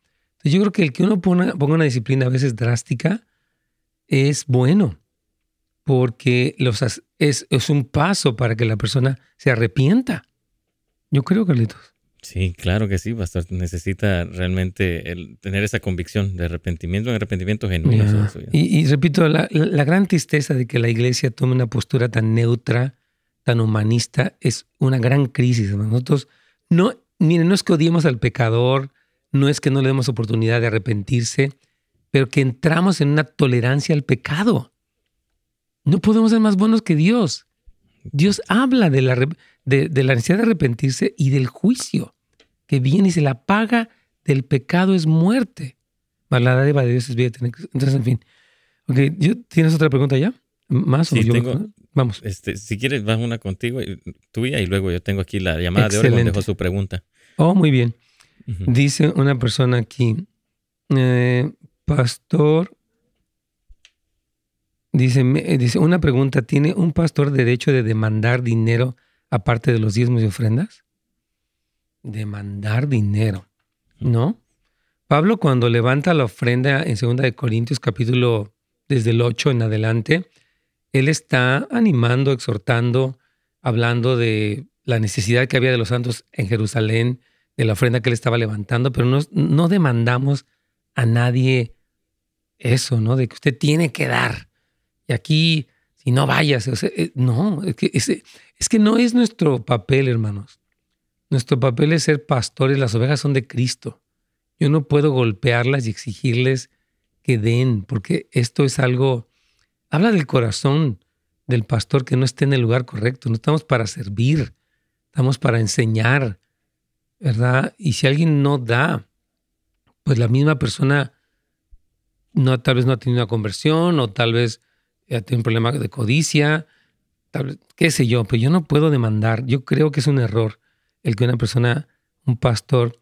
Yo creo que el que uno ponga, ponga una disciplina a veces drástica es bueno, porque los, es, es un paso para que la persona se arrepienta. Yo creo, Carlitos. Sí, claro que sí, pastor. Necesita realmente el, tener esa convicción de arrepentimiento, un arrepentimiento genuino. Y, y, repito, la, la, gran tristeza de que la iglesia tome una postura tan neutra, tan humanista, es una gran crisis. Nosotros, no, miren, no es que odiemos al pecador, no es que no le demos oportunidad de arrepentirse, pero que entramos en una tolerancia al pecado. No podemos ser más buenos que Dios. Dios habla de la, de, de la necesidad de arrepentirse y del juicio que viene y se la paga del pecado es muerte. Mas la dádiva de Dios es vida. Entonces, en fin. Okay, ¿Tienes otra pregunta ya? ¿Más? Sí, tengo, Vamos. Este, si quieres, vas una contigo, tuya, y luego yo tengo aquí la llamada de oro donde dejó su pregunta. Oh, muy bien. Dice una persona aquí, eh, pastor, dice, dice, una pregunta, ¿tiene un pastor derecho de demandar dinero aparte de los diezmos y ofrendas? demandar dinero, ¿no? Pablo cuando levanta la ofrenda en 2 de Corintios capítulo desde el 8 en adelante, él está animando, exhortando, hablando de la necesidad que había de los santos en Jerusalén, de la ofrenda que él estaba levantando, pero no, no demandamos a nadie eso, ¿no? De que usted tiene que dar. Y aquí, si no vayas, eh, no, es que, es que no es nuestro papel, hermanos. Nuestro papel es ser pastores, las ovejas son de Cristo. Yo no puedo golpearlas y exigirles que den, porque esto es algo, habla del corazón del pastor que no esté en el lugar correcto. No estamos para servir, estamos para enseñar, ¿verdad? Y si alguien no da, pues la misma persona no, tal vez no ha tenido una conversión o tal vez ha tenido un problema de codicia, tal vez, qué sé yo, pero yo no puedo demandar. Yo creo que es un error el que una persona, un pastor,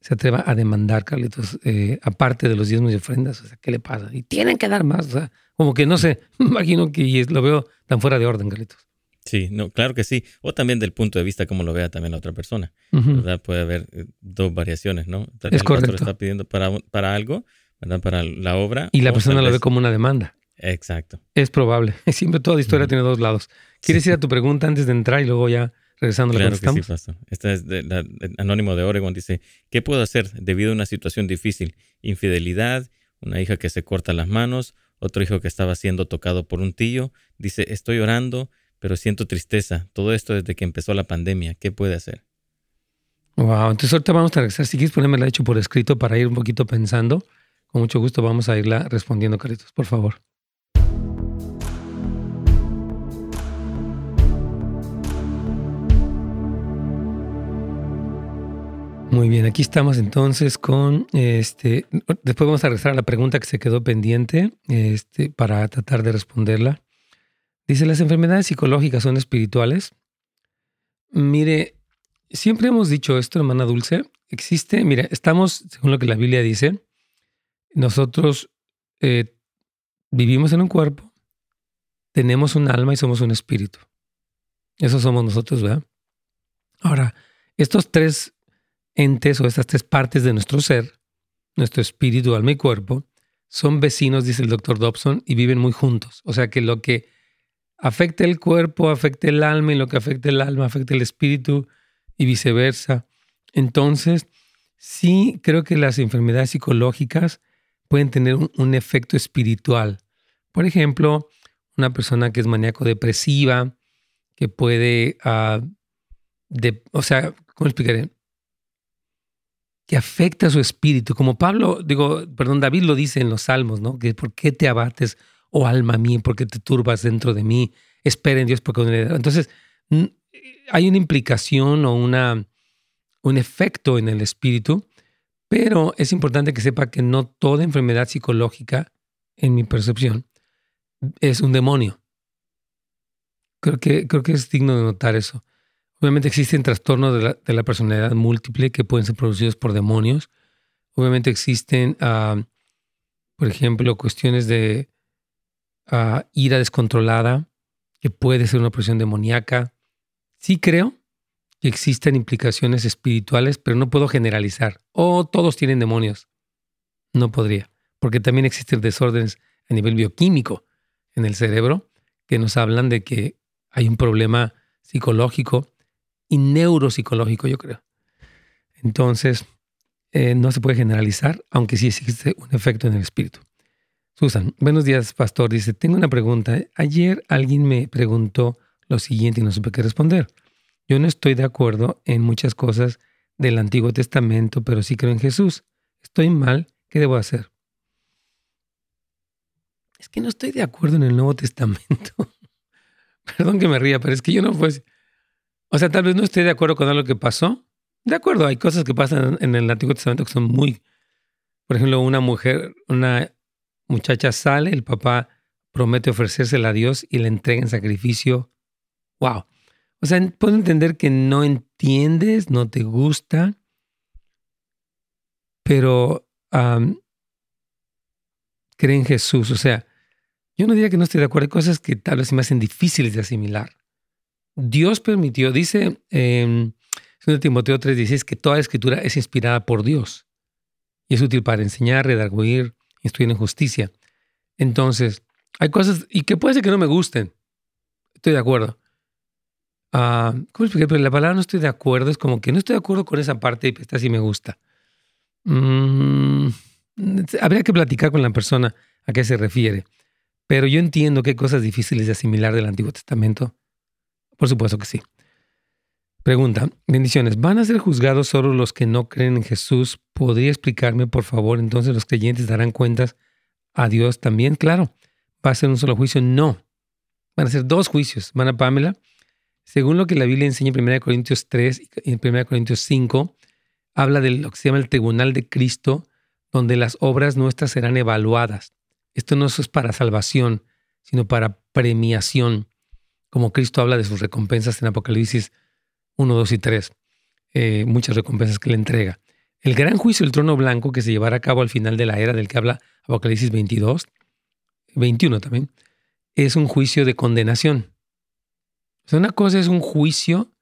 se atreva a demandar, Carlitos, eh, aparte de los diezmos y ofrendas. O sea, ¿qué le pasa? Y tienen que dar más. O sea, como que no sé, imagino que lo veo tan fuera de orden, Carlitos. Sí, no, claro que sí. O también del punto de vista como lo vea también la otra persona. ¿verdad? Puede haber eh, dos variaciones, ¿no? Tal es el correcto. está pidiendo para, para algo, ¿verdad? Para la obra. Y la persona lo ve como una demanda. Exacto. Es probable. Siempre toda historia tiene dos lados. ¿Quieres ir a tu pregunta antes de entrar y luego ya Regresando claro que sí, pastor. Esta es de, Anónimo de Oregon. Dice, ¿qué puedo hacer debido a una situación difícil? Infidelidad, una hija que se corta las manos, otro hijo que estaba siendo tocado por un tío. Dice, estoy orando, pero siento tristeza. Todo esto desde que empezó la pandemia. ¿Qué puede hacer? Wow, entonces ahorita vamos a regresar. Si quieres ponerme la hecho por escrito para ir un poquito pensando, con mucho gusto vamos a irla respondiendo, Caritos, por favor. Muy bien, aquí estamos entonces con este. Después vamos a regresar a la pregunta que se quedó pendiente este, para tratar de responderla. Dice: ¿Las enfermedades psicológicas son espirituales? Mire, siempre hemos dicho esto, hermana Dulce. Existe, mire, estamos, según lo que la Biblia dice, nosotros eh, vivimos en un cuerpo, tenemos un alma y somos un espíritu. Eso somos nosotros, ¿verdad? Ahora, estos tres entes o estas tres partes de nuestro ser, nuestro espíritu, alma y cuerpo, son vecinos, dice el doctor Dobson, y viven muy juntos. O sea que lo que afecta el cuerpo afecta el alma y lo que afecta el alma afecta el espíritu y viceversa. Entonces, sí creo que las enfermedades psicológicas pueden tener un, efecto espiritual. Por ejemplo, una persona que es maníaco depresiva, que puede, ah, o sea, ¿cómo explicaré? Que afecta su espíritu. Como Pablo, digo, perdón, David lo dice en los Salmos, ¿no? Que ¿por qué te abates, oh alma mía, por qué te turbas dentro de mí? Espera en Dios porque... Entonces, hay una implicación o una, un efecto en el espíritu, pero es importante que sepa que no toda enfermedad psicológica, en mi percepción, es un demonio. Creo que, creo que es digno de notar eso. Obviamente existen trastornos de la, de la personalidad múltiple que pueden ser producidos por demonios. Obviamente existen, ah, por ejemplo, cuestiones de ira descontrolada, que puede ser una presión demoníaca. Sí creo que existen implicaciones espirituales, pero no puedo generalizar. O todos tienen demonios. No podría, porque también existen desórdenes a nivel bioquímico en el cerebro que nos hablan de que hay un problema psicológico y neuropsicológico, yo creo. Entonces, eh, no se puede generalizar, aunque sí existe un efecto en el espíritu. Susan, buenos días, pastor. Dice, tengo una pregunta. Ayer alguien me preguntó lo siguiente y no supe qué responder. Yo no estoy de acuerdo en muchas cosas del Antiguo Testamento, pero sí creo en Jesús. ¿Estoy mal? ¿Qué debo hacer? Es que no estoy de acuerdo en el Nuevo Testamento. Perdón que me ría, pero es que yo no fue. O sea, tal vez no estoy de acuerdo con algo que pasó. De acuerdo, hay cosas que pasan en el Antiguo Testamento que son muy. Por ejemplo, una mujer, una muchacha sale, el papá promete ofrecérsela a Dios y le entrega en sacrificio. ¡Wow! O sea, puedo entender que no entiendes, no te gusta, pero cree en Jesús. O sea, yo no diría que no estoy de acuerdo. Hay cosas que tal vez se me hacen difíciles de asimilar. Dios permitió, dice en 2 Timoteo 3:16, que toda escritura es inspirada por Dios y es útil para enseñar, redarguir, instruir en justicia. Entonces, hay cosas, y que puede ser que no me gusten. Estoy de acuerdo. Uh, ¿Cómo explicar? Pero la palabra no estoy de acuerdo es como que no estoy de acuerdo con esa parte y esta sí me gusta. Mm, habría que platicar con la persona a qué se refiere. Pero yo entiendo que hay cosas difíciles de asimilar del Antiguo Testamento. Por supuesto que sí. Pregunta, bendiciones, ¿van a ser juzgados solo los que no creen en Jesús? ¿Podría explicarme, por favor? Entonces los creyentes darán cuentas a Dios también. Claro, ¿va a ser un solo juicio? No. Van a ser dos juicios. Van Pamela. Según lo que la Biblia enseña en 1 Corintios 3 y en 1 Corintios 5, habla de lo que se llama el tribunal de Cristo, donde las obras nuestras serán evaluadas. Esto no es para salvación, sino para premiación, como Cristo habla de sus recompensas en Apocalipsis 1, 2 y 3, eh, muchas recompensas que le entrega. El gran juicio del trono blanco que se llevará a cabo al final de la era del que habla Apocalipsis 22, 21 también, es un juicio de condenación. O sea, una cosa es un juicio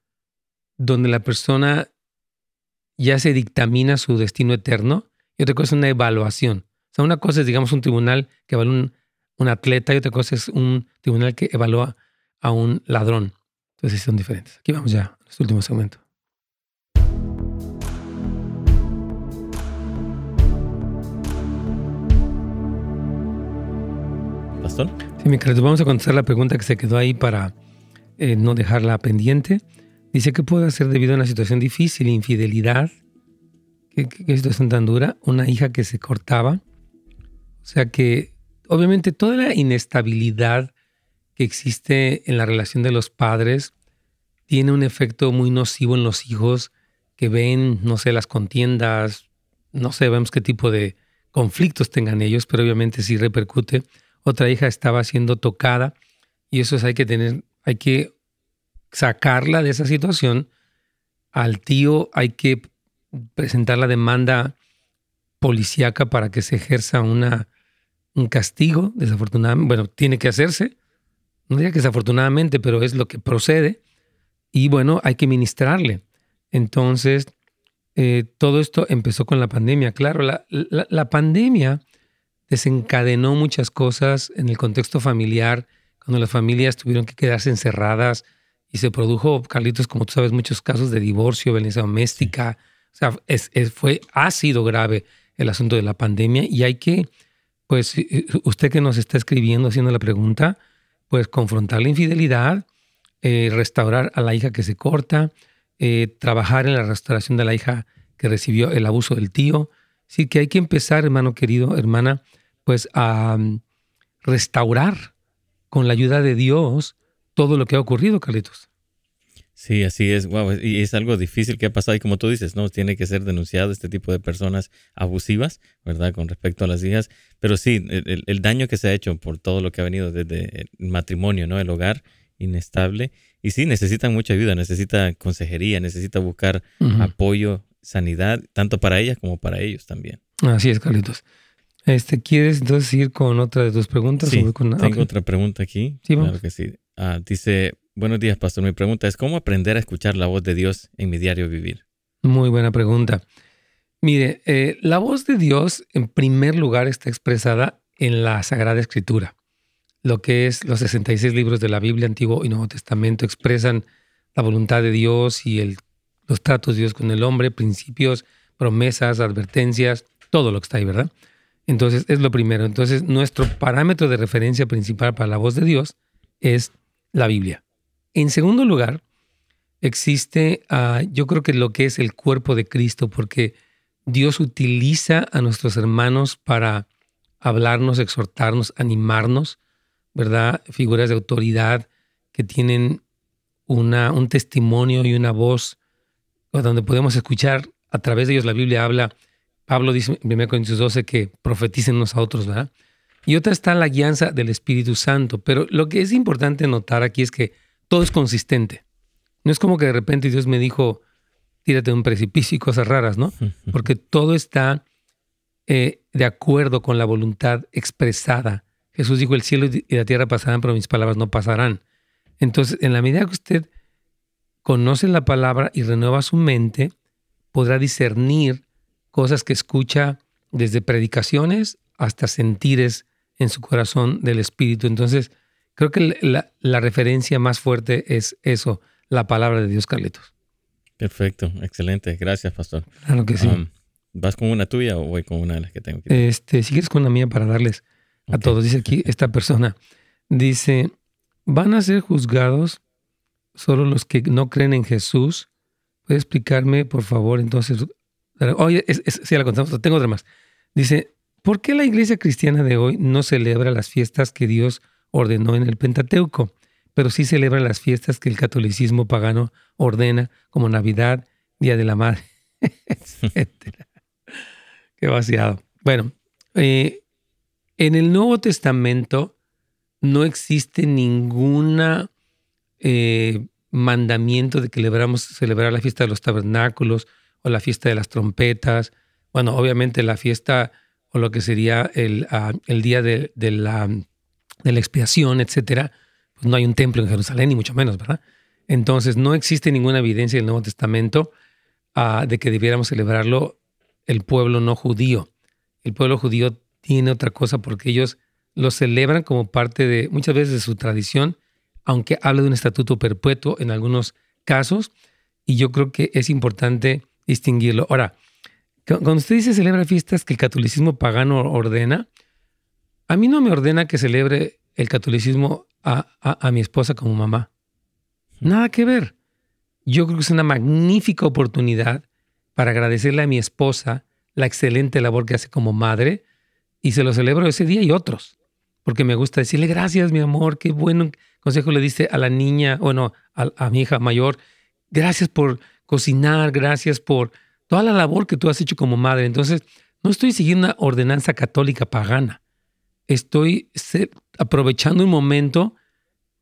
donde la persona ya se dictamina su destino eterno y otra cosa es una evaluación sea, una cosa es, digamos, un tribunal que evalúa un, atleta y otra cosa es un tribunal que evalúa a un ladrón. Entonces son diferentes. Aquí vamos ya, nuestro último segmento. Pastor. Sí, mi querido, vamos a contestar la pregunta que se quedó ahí para eh, no dejarla pendiente. Dice, ¿qué puedo hacer debido a una situación difícil, infidelidad? ¿Qué, qué situación tan dura? Una hija que se cortaba o sea que obviamente toda la inestabilidad que existe en la relación de los padres tiene un efecto muy nocivo en los hijos que ven, no sé, las contiendas, no sé, vemos qué tipo de conflictos tengan ellos, pero obviamente sí repercute. Otra hija estaba siendo tocada y eso es hay que tener, hay que sacarla de esa situación. Al tío hay que presentar la demanda policíaca para que se ejerza una un castigo, desafortunadamente, bueno, tiene que hacerse, no diría que desafortunadamente, pero es lo que procede, y bueno, hay que ministrarle. Entonces, eh, todo esto empezó con la pandemia. Claro, la, la, pandemia desencadenó muchas cosas en el contexto familiar, cuando las familias tuvieron que quedarse encerradas y se produjo, Carlitos, como tú sabes, muchos casos de divorcio, violencia doméstica. O sea, es, fue, ha sido grave el asunto de la pandemia y hay que pues usted que nos está escribiendo, haciendo la pregunta, pues confrontar la infidelidad, eh, restaurar a la hija que se corta eh, trabajar en la restauración de la hija que recibió el abuso del tío. Sí, que hay que empezar, hermano querido, hermana, pues a mm, restaurar con la ayuda de Dios todo lo que ha ocurrido, Carlitos. Sí, así es. y es algo difícil que ha pasado y como tú dices, no tiene que ser denunciado este tipo de personas abusivas, ¿verdad? Con respecto a las hijas. Pero sí, el, daño que se ha hecho por todo lo que ha venido desde el matrimonio, ¿no? El hogar inestable. Y sí, necesitan mucha ayuda, necesita consejería, necesita buscar apoyo, sanidad, tanto para ellas como para ellos también. Así es, Carlitos. Este, ¿Quieres entonces ir con otra de tus preguntas? Sí, tengo otra pregunta aquí. Sí, Claro que sí. Ah, dice, buenos días, pastor. Mi pregunta es, ¿cómo aprender a escuchar la voz de Dios en mi diario vivir? Muy buena pregunta. Mire, eh, la voz de Dios en primer lugar está expresada en la Sagrada Escritura. Lo que es los 66 libros de la Biblia, Antiguo y Nuevo Testamento, expresan la voluntad de Dios y el, los tratos de Dios con el hombre, principios, promesas, advertencias, todo lo que está ahí, ¿verdad? Entonces, es lo primero. Entonces, nuestro parámetro de referencia principal para la voz de Dios es la Biblia. En segundo lugar, existe, ah, yo creo que lo que es el cuerpo de Cristo, porque Dios utiliza a nuestros hermanos para hablarnos, exhortarnos, animarnos, ¿verdad? Figuras de autoridad que tienen una, un testimonio y una voz donde podemos escuchar a través de ellos. La Biblia habla, Pablo dice en 1 Corintios 12 que profeticen unos a otros, ¿verdad? y otra está la guianza del Espíritu Santo. Pero lo que es importante notar aquí es que todo es consistente. No es como que de repente Dios me dijo, tírate de un precipicio y cosas raras, ¿no? Porque todo está eh, de acuerdo con la voluntad expresada. Jesús dijo, el cielo y la tierra pasarán, pero mis palabras no pasarán. Entonces, en la medida que usted conoce la palabra y renueva su mente, podrá discernir cosas que escucha desde predicaciones hasta sentires en su corazón del Espíritu. Entonces, creo que la, referencia más fuerte es eso, la palabra de Dios, Carlitos. Perfecto, excelente. Gracias, pastor. Claro que sí. Um, ¿Vas con una tuya o voy con una de las que tengo? Este, si quieres con la mía para darles a todos. Dice aquí esta persona, dice, van a ser juzgados solo los que no creen en Jesús. ¿Puede explicarme, por favor, entonces? Oye, sí, la contamos. Tengo otra más. Dice, ¿Por qué la iglesia cristiana de hoy no celebra las fiestas que Dios ordenó en el Pentateuco, pero sí celebra las fiestas que el catolicismo pagano ordena, como Navidad, Día de la Madre, etc. Qué vaciado. Bueno, eh, en el Nuevo Testamento no existe ningún eh, mandamiento de que celebramos celebrar la fiesta de los tabernáculos o la fiesta de las trompetas. Bueno, obviamente la fiesta o lo que sería el, ah, el día de, la, de, la, expiación, etcétera, pues no hay un templo en Jerusalén, ni mucho menos, ¿verdad? Entonces, no existe ninguna evidencia del Nuevo Testamento ah, de que debiéramos celebrarlo el pueblo no judío. El pueblo judío tiene otra cosa porque ellos lo celebran como parte de, muchas veces, de su tradición, aunque habla de un estatuto perpetuo en algunos casos, y yo creo que es importante distinguirlo. Ahora, cuando usted dice celebra fiestas que el catolicismo pagano ordena, a mí no me ordena que celebre el catolicismo a, mi esposa como mamá. Nada que ver. Yo creo que es una magnífica oportunidad para agradecerle a mi esposa la excelente labor que hace como madre y se lo celebro ese día y otros, porque me gusta decirle gracias, mi amor, qué buen consejo le diste a la niña, bueno, a, a mi hija mayor, gracias por cocinar, gracias por toda la labor que tú has hecho como madre. Entonces, no estoy siguiendo una ordenanza católica pagana. Estoy aprovechando un momento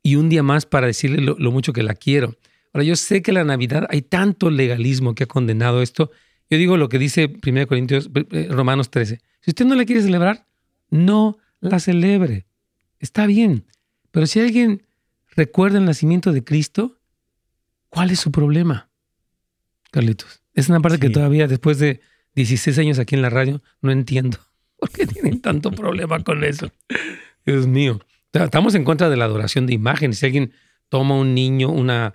y un día más para decirle lo, mucho que la quiero. Ahora, yo sé que la Navidad hay tanto legalismo que ha condenado esto. Yo digo lo que dice 1 Corintios, eh, Romanos 13. Si usted no la quiere celebrar, no la celebre. Está bien. Pero si alguien recuerda el nacimiento de Cristo, ¿cuál es su problema? Carlitos. Es una parte que todavía después de 16 años aquí en la radio no entiendo. ¿Por qué tienen tanto problema con eso? Dios mío. Estamos en contra de la adoración de imágenes. Si alguien toma un niño, una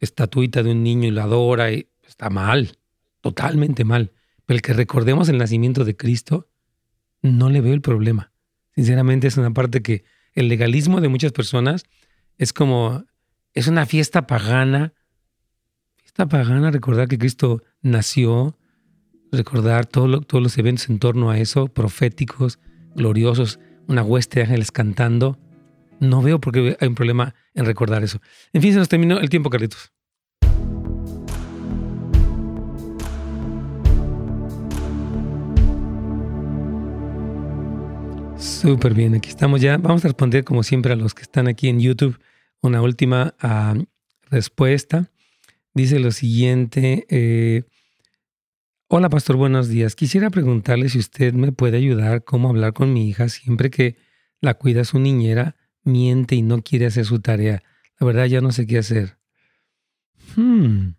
estatuita de un niño y la adora, y está mal, totalmente mal. Pero el que recordemos el nacimiento de Cristo, no le veo el problema. Sinceramente es una parte que el legalismo de muchas personas es como, es una fiesta pagana fiesta pagana, recordar que Cristo nació, recordar todos los eventos en torno a eso, proféticos, gloriosos, una hueste de ángeles cantando. No veo por qué hay un problema en recordar eso. En fin, se nos terminó el tiempo, Carlitos. Súper bien, aquí estamos ya. Vamos a responder como siempre a los que están aquí en YouTube una última ah, respuesta. Dice lo siguiente. Eh, Hola, pastor, buenos días. Quisiera preguntarle si usted me puede ayudar cómo hablar con mi hija siempre que la cuida su niñera, miente y no quiere hacer su tarea. La verdad ya no sé qué hacer. Hmm.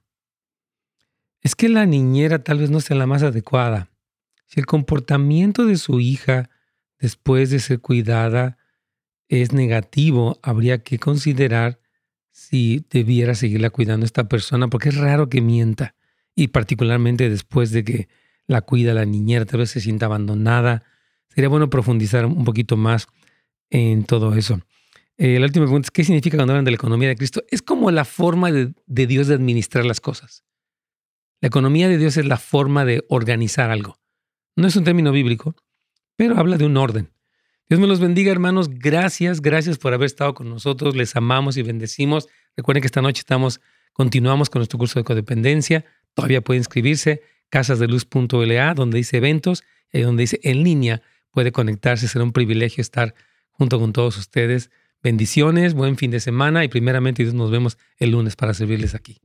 Es que la niñera tal vez no sea la más adecuada. Si el comportamiento de su hija después de ser cuidada es negativo, habría que considerar si debiera seguirla cuidando esta persona, porque es raro que mienta, y particularmente después de que la cuida la niñera, tal vez se sienta abandonada. Sería bueno profundizar un poquito más en todo eso. Eh, la última pregunta es, ¿qué significa cuando hablan de la economía de Cristo? Es como la forma de, de Dios de administrar las cosas. La economía de Dios es la forma de organizar algo. No es un término bíblico, pero habla de un orden. Dios me los bendiga, hermanos. Gracias, gracias por haber estado con nosotros. Les amamos y bendecimos. Recuerden que esta noche estamos, continuamos con nuestro curso de codependencia. Todavía puede inscribirse, casasdeluz.la, donde dice eventos y donde dice en línea. Puede conectarse. Será un privilegio estar junto con todos ustedes. Bendiciones, buen fin de semana y primeramente Dios nos vemos el lunes para servirles aquí.